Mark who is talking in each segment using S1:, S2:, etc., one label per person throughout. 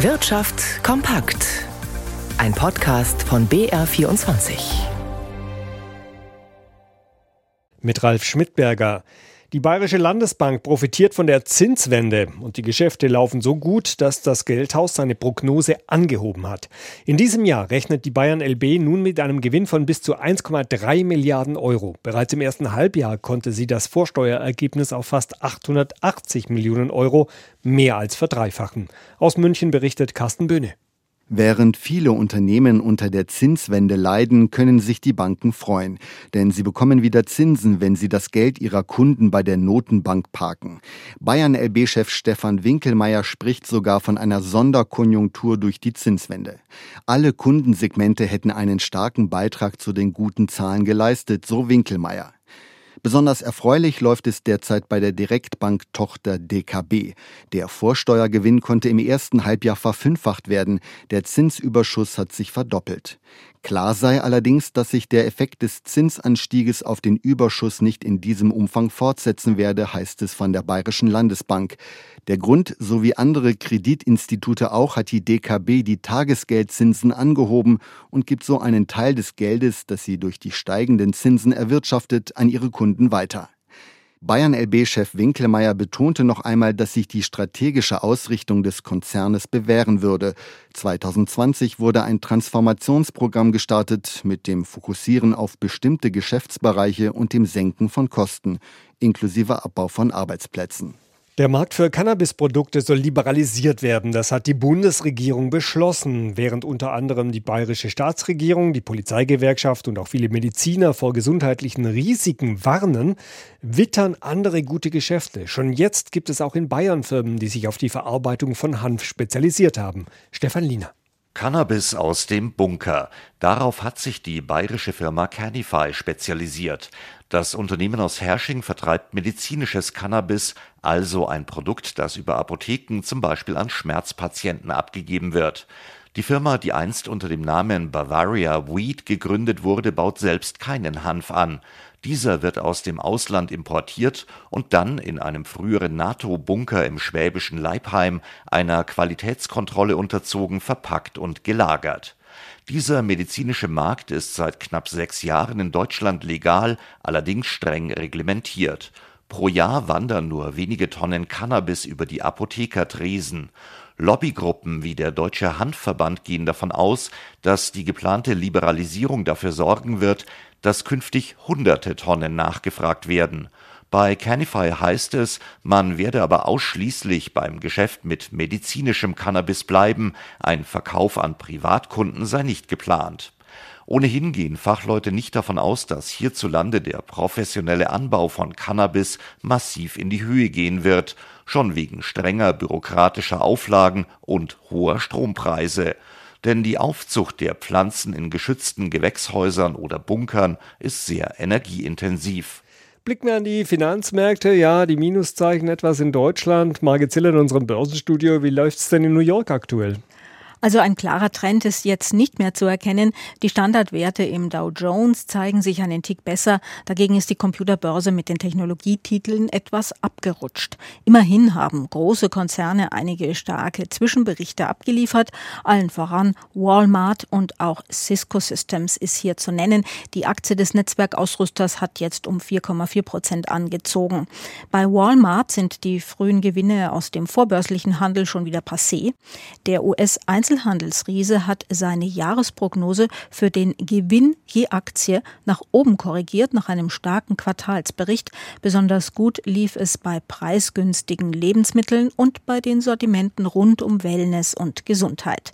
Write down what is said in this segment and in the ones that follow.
S1: Wirtschaft kompakt. Ein Podcast von BR24.
S2: Mit Ralf Schmidberger. Die Bayerische Landesbank profitiert von der Zinswende und die Geschäfte laufen so gut, dass das Geldhaus seine Prognose angehoben hat. In diesem Jahr rechnet die Bayern LB nun mit einem Gewinn von bis zu 1,3 Milliarden Euro. Bereits im ersten Halbjahr konnte sie das Vorsteuerergebnis auf fast 880 Millionen Euro mehr als verdreifachen. Aus München berichtet Carsten Böhne.
S3: Während viele Unternehmen unter der Zinswende leiden, können sich die Banken freuen, denn sie bekommen wieder Zinsen, wenn sie das Geld ihrer Kunden bei der Notenbank parken. Bayern LB-Chef Stefan Winkelmeier spricht sogar von einer Sonderkonjunktur durch die Zinswende. Alle Kundensegmente hätten einen starken Beitrag zu den guten Zahlen geleistet, so Winkelmeier. Besonders erfreulich läuft es derzeit bei der Direktbank-Tochter DKB. Der Vorsteuergewinn konnte im ersten Halbjahr verfünffacht werden. Der Zinsüberschuss hat sich verdoppelt. Klar sei allerdings, dass sich der Effekt des Zinsanstieges auf den Überschuss nicht in diesem Umfang fortsetzen werde, heißt es von der Bayerischen Landesbank. Der Grund, so wie andere Kreditinstitute auch, hat die DKB die Tagesgeldzinsen angehoben und gibt so einen Teil des Geldes, das sie durch die steigenden Zinsen erwirtschaftet, an ihre Kunden weiter. Bayern LB-Chef Winkelmeier betonte noch einmal, dass sich die strategische Ausrichtung des Konzernes bewähren würde. 2020 wurde ein Transformationsprogramm gestartet mit dem Fokussieren auf bestimmte Geschäftsbereiche und dem Senken von Kosten, inklusive Abbau von Arbeitsplätzen.
S2: Der Markt für Cannabisprodukte soll liberalisiert werden. Das hat die Bundesregierung beschlossen, während unter anderem die bayerische Staatsregierung, die Polizeigewerkschaft und auch viele Mediziner vor gesundheitlichen Risiken warnen, wittern andere gute Geschäfte. Schon jetzt gibt es auch in Bayern Firmen, die sich auf die Verarbeitung von Hanf spezialisiert haben. Stefan Liener.
S4: Cannabis aus dem Bunker. Darauf hat sich die bayerische Firma Canify spezialisiert. Das Unternehmen aus Hersching vertreibt medizinisches Cannabis, also ein Produkt, das über Apotheken zum Beispiel an Schmerzpatienten abgegeben wird. Die Firma, die einst unter dem Namen Bavaria Weed gegründet wurde, baut selbst keinen Hanf an. Dieser wird aus dem Ausland importiert und dann in einem früheren NATO-Bunker im schwäbischen Leibheim einer Qualitätskontrolle unterzogen, verpackt und gelagert. Dieser medizinische Markt ist seit knapp sechs Jahren in Deutschland legal, allerdings streng reglementiert. Pro Jahr wandern nur wenige Tonnen Cannabis über die Apothekertresen. Lobbygruppen wie der Deutsche Hanfverband gehen davon aus, dass die geplante Liberalisierung dafür sorgen wird, dass künftig hunderte Tonnen nachgefragt werden. Bei Canify heißt es, man werde aber ausschließlich beim Geschäft mit medizinischem Cannabis bleiben, ein Verkauf an Privatkunden sei nicht geplant. Ohnehin gehen Fachleute nicht davon aus, dass hierzulande der professionelle Anbau von Cannabis massiv in die Höhe gehen wird, schon wegen strenger bürokratischer Auflagen und hoher Strompreise denn die Aufzucht der Pflanzen in geschützten Gewächshäusern oder Bunkern ist sehr energieintensiv.
S2: Blicken wir an die Finanzmärkte. Ja, die Minuszeichen etwas in Deutschland. Margit Ziller in unserem Börsenstudio. Wie läuft es denn in New York aktuell?
S5: Also ein klarer Trend ist jetzt nicht mehr zu erkennen. Die Standardwerte im Dow Jones zeigen sich einen Tick besser. Dagegen ist die Computerbörse mit den Technologietiteln etwas abgerutscht. Immerhin haben große Konzerne einige starke Zwischenberichte abgeliefert. Allen voran Walmart und auch Cisco Systems ist hier zu nennen. Die Aktie des Netzwerkausrüsters hat jetzt um 4,4 Prozent angezogen. Bei Walmart sind die frühen Gewinne aus dem vorbörslichen Handel schon wieder passé. Der US Einzelhandelsriese hat seine Jahresprognose für den Gewinn je Aktie nach oben korrigiert nach einem starken Quartalsbericht. Besonders gut lief es bei preisgünstigen Lebensmitteln und bei den Sortimenten rund um Wellness und Gesundheit.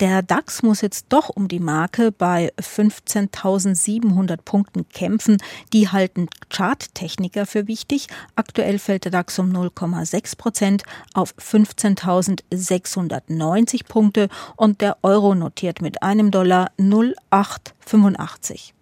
S5: Der DAX muss jetzt doch um die Marke bei 15.700 Punkten kämpfen. Die halten Charttechniker für wichtig. Aktuell fällt der DAX um 0,6 Prozent auf 15.690 Punkte und der Euro notiert mit einem Dollar 0,885.